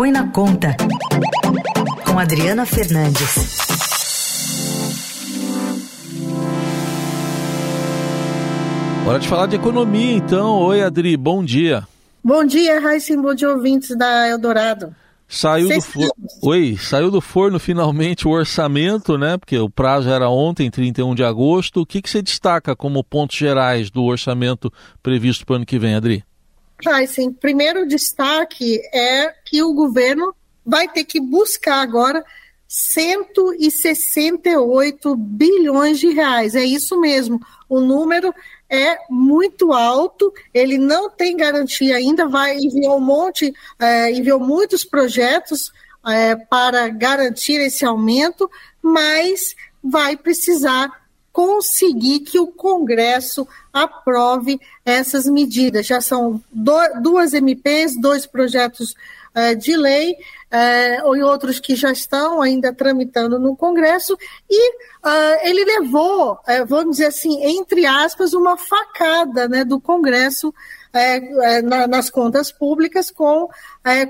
Põe na Conta, com Adriana Fernandes. Hora de falar de economia, então. Oi, Adri, bom dia. Bom dia, Raíssa, bom dia, ouvintes da Eldorado. Saiu do, forno, Oi, saiu do forno finalmente o orçamento, né? Porque o prazo era ontem, 31 de agosto. O que, que você destaca como pontos gerais do orçamento previsto para o ano que vem, Adri? Sim. Primeiro destaque é que o governo vai ter que buscar agora 168 bilhões de reais. É isso mesmo. O número é muito alto, ele não tem garantia ainda, vai enviar um monte, é, enviou muitos projetos é, para garantir esse aumento, mas vai precisar conseguir que o Congresso aprove essas medidas. Já são do, duas MPs, dois projetos uh, de lei, uh, e outros que já estão ainda tramitando no Congresso, e uh, ele levou, vamos dizer assim, entre aspas, uma facada né, do Congresso na, nas contas públicas com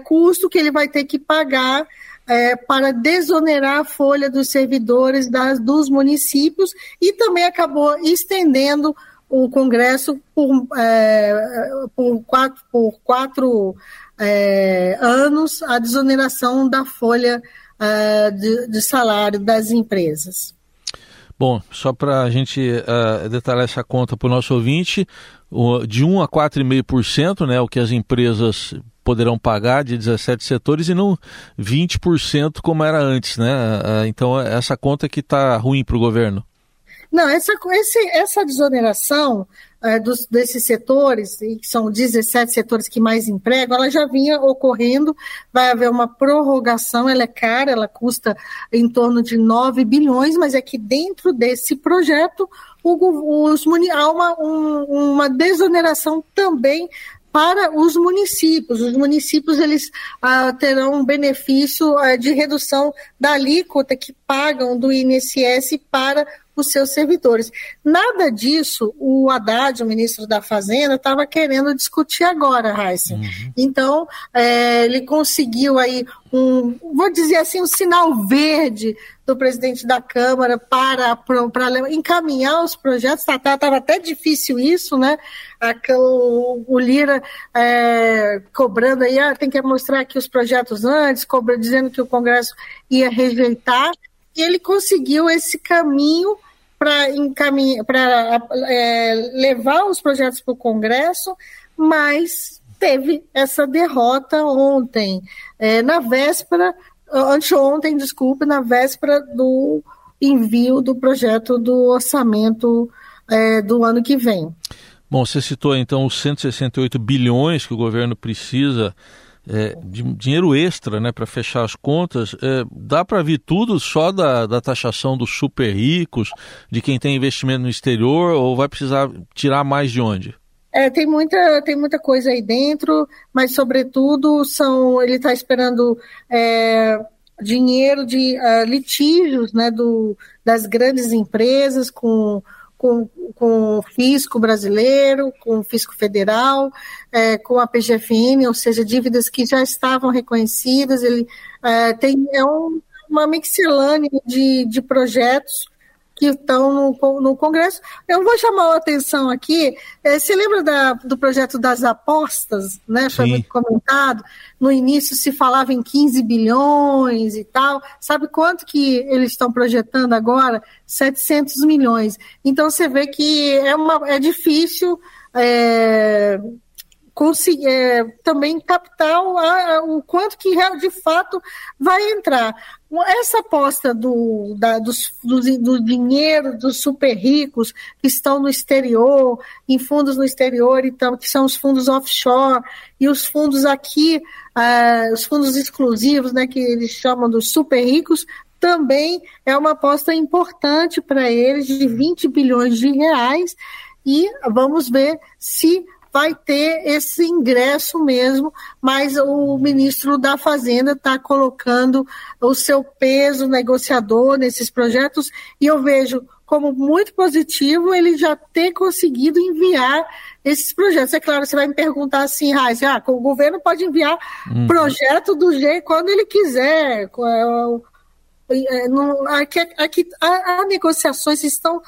custo que ele vai ter que pagar é, para desonerar a folha dos servidores das, dos municípios e também acabou estendendo o Congresso por, é, por quatro, por quatro é, anos a desoneração da folha é, de, de salário das empresas. Bom, só para a gente uh, detalhar essa conta para o nosso ouvinte, de 1 a 4,5%, né, o que as empresas poderão pagar de 17 setores e não 20% como era antes, né? Ah, então essa conta que está ruim para o governo. Não, essa, esse, essa desoneração é, dos, desses setores, que são 17 setores que mais empregam, ela já vinha ocorrendo, vai haver uma prorrogação, ela é cara, ela custa em torno de 9 bilhões, mas é que dentro desse projeto o, os, há uma, um, uma desoneração também para os municípios. Os municípios eles ah, terão um benefício ah, de redução da alíquota que pagam do INSS para os seus servidores. Nada disso o Haddad, o ministro da Fazenda, estava querendo discutir agora, Raíssa. Uhum. Então, é, ele conseguiu aí um, vou dizer assim, um sinal verde do presidente da Câmara para, para encaminhar os projetos. Estava tá, tá, até difícil isso, né? O, o Lira é, cobrando aí, ah, tem que mostrar aqui os projetos antes, cobra, dizendo que o Congresso ia rejeitar. E ele conseguiu esse caminho para encaminhar, para é, levar os projetos para o Congresso, mas teve essa derrota ontem, é, na véspera, anteontem, desculpe, na véspera do envio do projeto do orçamento é, do ano que vem. Bom, você citou então os 168 bilhões que o governo precisa é, de dinheiro extra né, para fechar as contas, é, dá para vir tudo só da, da taxação dos super ricos, de quem tem investimento no exterior, ou vai precisar tirar mais de onde? É, tem muita, tem muita coisa aí dentro, mas sobretudo são, ele está esperando é, dinheiro de uh, litígios né, do, das grandes empresas com com, com o fisco brasileiro, com o fisco federal, é, com a PGFN, ou seja, dívidas que já estavam reconhecidas. Ele é, tem é um, uma mixilânea de, de projetos que estão no, no Congresso. Eu vou chamar a atenção aqui. É, se lembra da, do projeto das apostas, né? Foi Sim. muito comentado. No início se falava em 15 bilhões e tal. Sabe quanto que eles estão projetando agora? 700 milhões. Então você vê que é, uma, é difícil. É, conseguir é, também captar o, a, o quanto que de fato vai entrar. Essa aposta do, da, dos, do, do, dinheiro dos super ricos que estão no exterior, em fundos no exterior, então, que são os fundos offshore, e os fundos aqui, uh, os fundos exclusivos, né, que eles chamam dos super ricos, também é uma aposta importante para eles, de 20 bilhões de reais, e vamos ver se vai ter esse ingresso mesmo, mas o ministro da Fazenda está colocando o seu peso negociador nesses projetos e eu vejo como muito positivo ele já ter conseguido enviar esses projetos. É claro, você vai me perguntar assim, Raiz, ah, o governo pode enviar uhum. projeto do jeito quando ele quiser. É, aqui, aqui há, negociações estão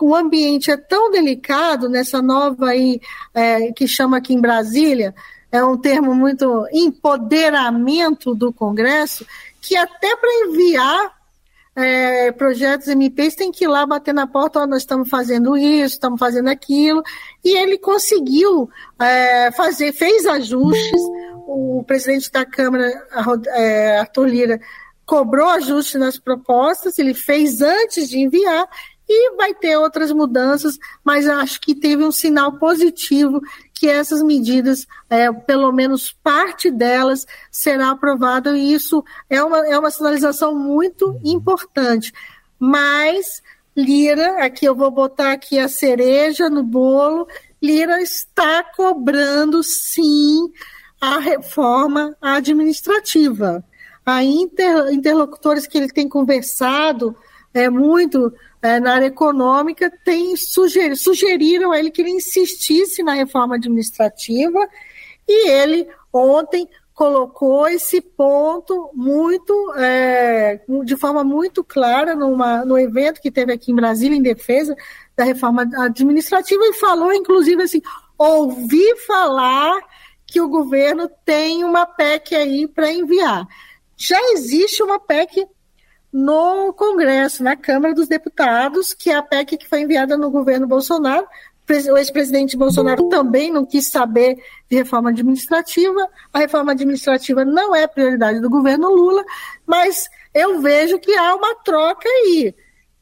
o ambiente é tão delicado nessa nova aí, é, que chama aqui em Brasília, é um termo muito empoderamento do Congresso, que até para enviar é, projetos MPs tem que ir lá bater na porta, oh, nós estamos fazendo isso, estamos fazendo aquilo, e ele conseguiu é, fazer, fez ajustes, o presidente da Câmara, é, Arthur Lira, cobrou ajuste nas propostas, ele fez antes de enviar, e vai ter outras mudanças, mas acho que teve um sinal positivo que essas medidas, é, pelo menos parte delas, será aprovada, e isso é uma, é uma sinalização muito importante. Mas Lira, aqui eu vou botar aqui a cereja no bolo, Lira está cobrando sim a reforma administrativa. A inter, interlocutores que ele tem conversado é, muito é, na área econômica tem sugerir, sugeriram a ele que ele insistisse na reforma administrativa e ele ontem colocou esse ponto muito é, de forma muito clara numa, no evento que teve aqui em Brasília em defesa da reforma administrativa e falou inclusive assim ouvi falar que o governo tem uma PEC aí para enviar já existe uma PEC no Congresso, na Câmara dos Deputados, que é a PEC que foi enviada no governo Bolsonaro. O ex-presidente Bolsonaro também não quis saber de reforma administrativa. A reforma administrativa não é prioridade do governo Lula, mas eu vejo que há uma troca aí.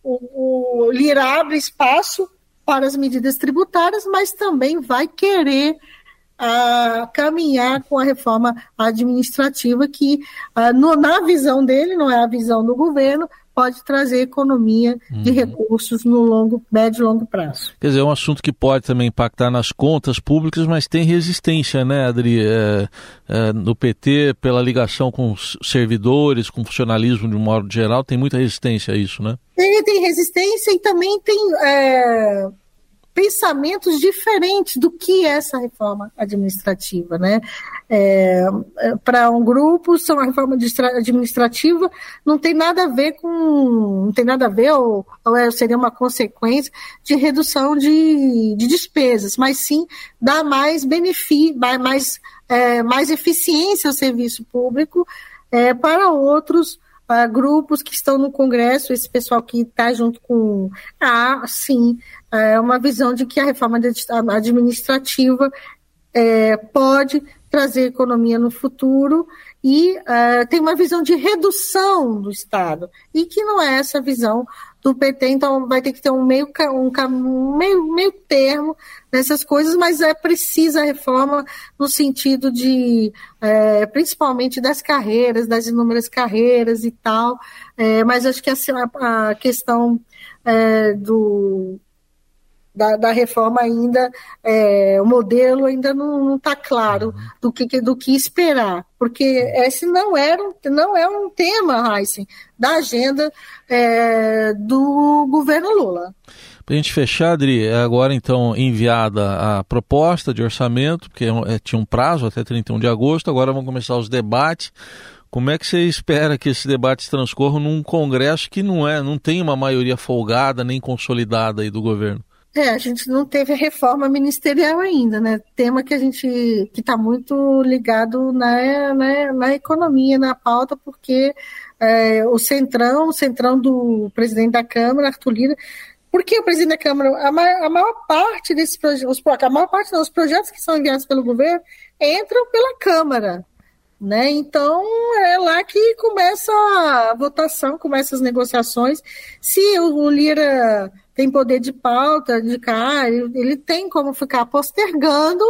O, o Lira abre espaço para as medidas tributárias, mas também vai querer a caminhar com a reforma administrativa que, no, na visão dele, não é a visão do governo, pode trazer economia de uhum. recursos no longo, médio e longo prazo. Quer dizer, é um assunto que pode também impactar nas contas públicas, mas tem resistência, né, Adri? É, é, no PT, pela ligação com os servidores, com o funcionalismo de um modo geral, tem muita resistência a isso, né? Tem, tem resistência e também tem é, pensamentos diferentes do que é essa reforma administrativa, né? É, é Para um grupo, são a reforma administrativa não tem nada a ver com, não tem nada a ver ou, ou é, seria uma consequência de redução de, de despesas, mas sim dá mais benefício, mais, é, mais eficiência ao serviço público é, para outros grupos que estão no Congresso, esse pessoal que está junto com. Ah, sim, é uma visão de que a reforma administrativa é, pode trazer economia no futuro e uh, tem uma visão de redução do Estado, e que não é essa visão do PT, então vai ter que ter um meio, um, meio, meio termo nessas coisas, mas é precisa a reforma no sentido de, é, principalmente das carreiras, das inúmeras carreiras e tal, é, mas acho que a, a questão é, do, da, da, reforma ainda, é, o modelo ainda não está claro uhum. do que, do que esperar, porque esse não, era, não é um tema, Heisen, da agenda é, do governo Lula. Para a gente fechar, Adri, é agora então enviada a proposta de orçamento, porque é, tinha um prazo até 31 de agosto, agora vão começar os debates. Como é que você espera que esses debates transcorram num Congresso que não é, não tem uma maioria folgada nem consolidada aí do governo? É, a gente não teve a reforma ministerial ainda, né? Tema que a gente que está muito ligado na, na, na, economia, na pauta, porque é, o centrão, o centrão do presidente da Câmara, Arthur Lira, porque o presidente da Câmara, a maior, a maior parte desses projetos, a maior parte dos projetos que são enviados pelo governo entram pela Câmara. Né? Então é lá que começa a votação, começa as negociações. Se o Lira tem poder de pauta, de cara, ele, tem como ficar postergando,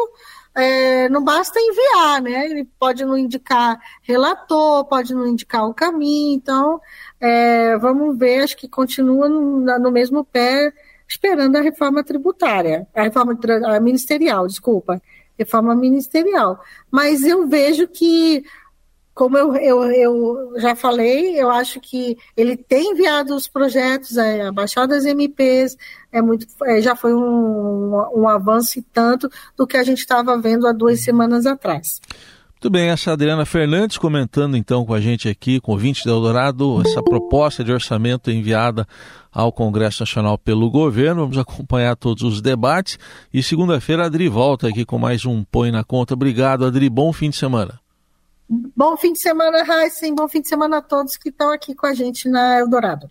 é, não basta enviar, né? Ele pode não indicar relator, pode não indicar o caminho, então é, vamos ver, acho que continua no, no, mesmo pé, esperando a reforma tributária, a reforma a ministerial, desculpa, reforma ministerial. Mas eu vejo que como eu, eu, eu, já falei, eu acho que ele tem enviado os projetos, é, baixado as MPs, é muito, é, já foi um, um avanço e tanto do que a gente estava vendo há duas semanas atrás. Muito bem, essa Adriana Fernandes comentando então com a gente aqui, com o 20 de Eldorado, essa proposta de orçamento enviada ao Congresso Nacional pelo governo. Vamos acompanhar todos os debates e segunda-feira a Adri volta aqui com mais um Põe na Conta. Obrigado, Adri. Bom fim de semana. Bom fim de semana, Heisen. Bom fim de semana a todos que estão aqui com a gente na Eldorado.